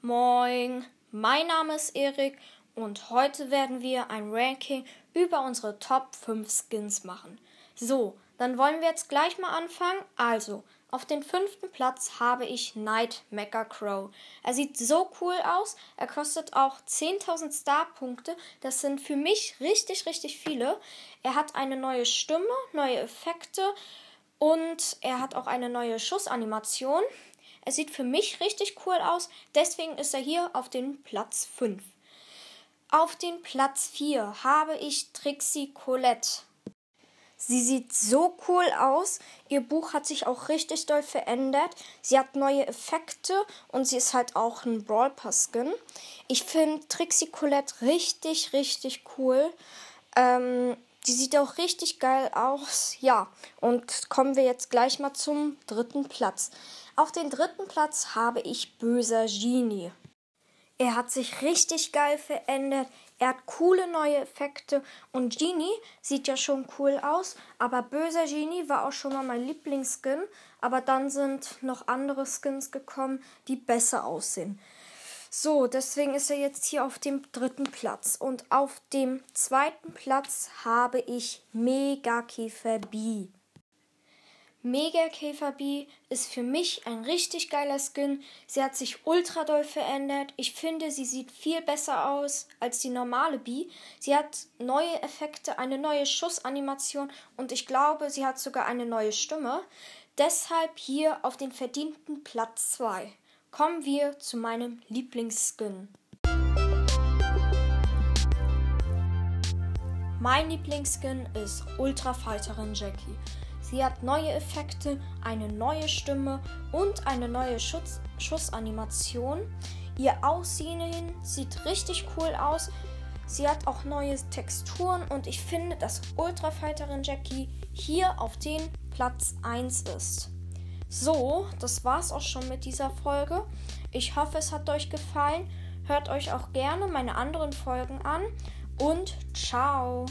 Moin, mein Name ist Erik und heute werden wir ein Ranking über unsere Top 5 Skins machen. So, dann wollen wir jetzt gleich mal anfangen. Also, auf den fünften Platz habe ich Night Mecha Crow. Er sieht so cool aus. Er kostet auch 10.000 Star-Punkte. Das sind für mich richtig, richtig viele. Er hat eine neue Stimme, neue Effekte und er hat auch eine neue Schussanimation. Er sieht für mich richtig cool aus, deswegen ist er hier auf den Platz 5. Auf den Platz 4 habe ich Trixie Colette. Sie sieht so cool aus. Ihr Buch hat sich auch richtig doll verändert. Sie hat neue Effekte und sie ist halt auch ein Brawl Pass Skin. Ich finde Trixie Colette richtig, richtig cool. Ähm, die sieht auch richtig geil aus. Ja, und kommen wir jetzt gleich mal zum dritten Platz. Auf den dritten Platz habe ich Böser Genie. Er hat sich richtig geil verändert. Er hat coole neue Effekte und Genie sieht ja schon cool aus, aber Böser Genie war auch schon mal mein Lieblingsskin, aber dann sind noch andere Skins gekommen, die besser aussehen. So, deswegen ist er jetzt hier auf dem dritten Platz. Und auf dem zweiten Platz habe ich Mega Käfer B. Mega Käfer B ist für mich ein richtig geiler Skin. Sie hat sich ultra doll verändert. Ich finde, sie sieht viel besser aus als die normale B. Sie hat neue Effekte, eine neue Schussanimation und ich glaube, sie hat sogar eine neue Stimme. Deshalb hier auf den verdienten Platz 2. Kommen wir zu meinem Lieblingsskin. Mein Lieblingsskin ist Ultra Fighterin Jackie. Sie hat neue Effekte, eine neue Stimme und eine neue Schutz Schussanimation. Ihr Aussehen sieht richtig cool aus. Sie hat auch neue Texturen und ich finde, dass Ultra Fighterin Jackie hier auf den Platz 1 ist. So, das war's auch schon mit dieser Folge. Ich hoffe, es hat euch gefallen. Hört euch auch gerne meine anderen Folgen an und ciao.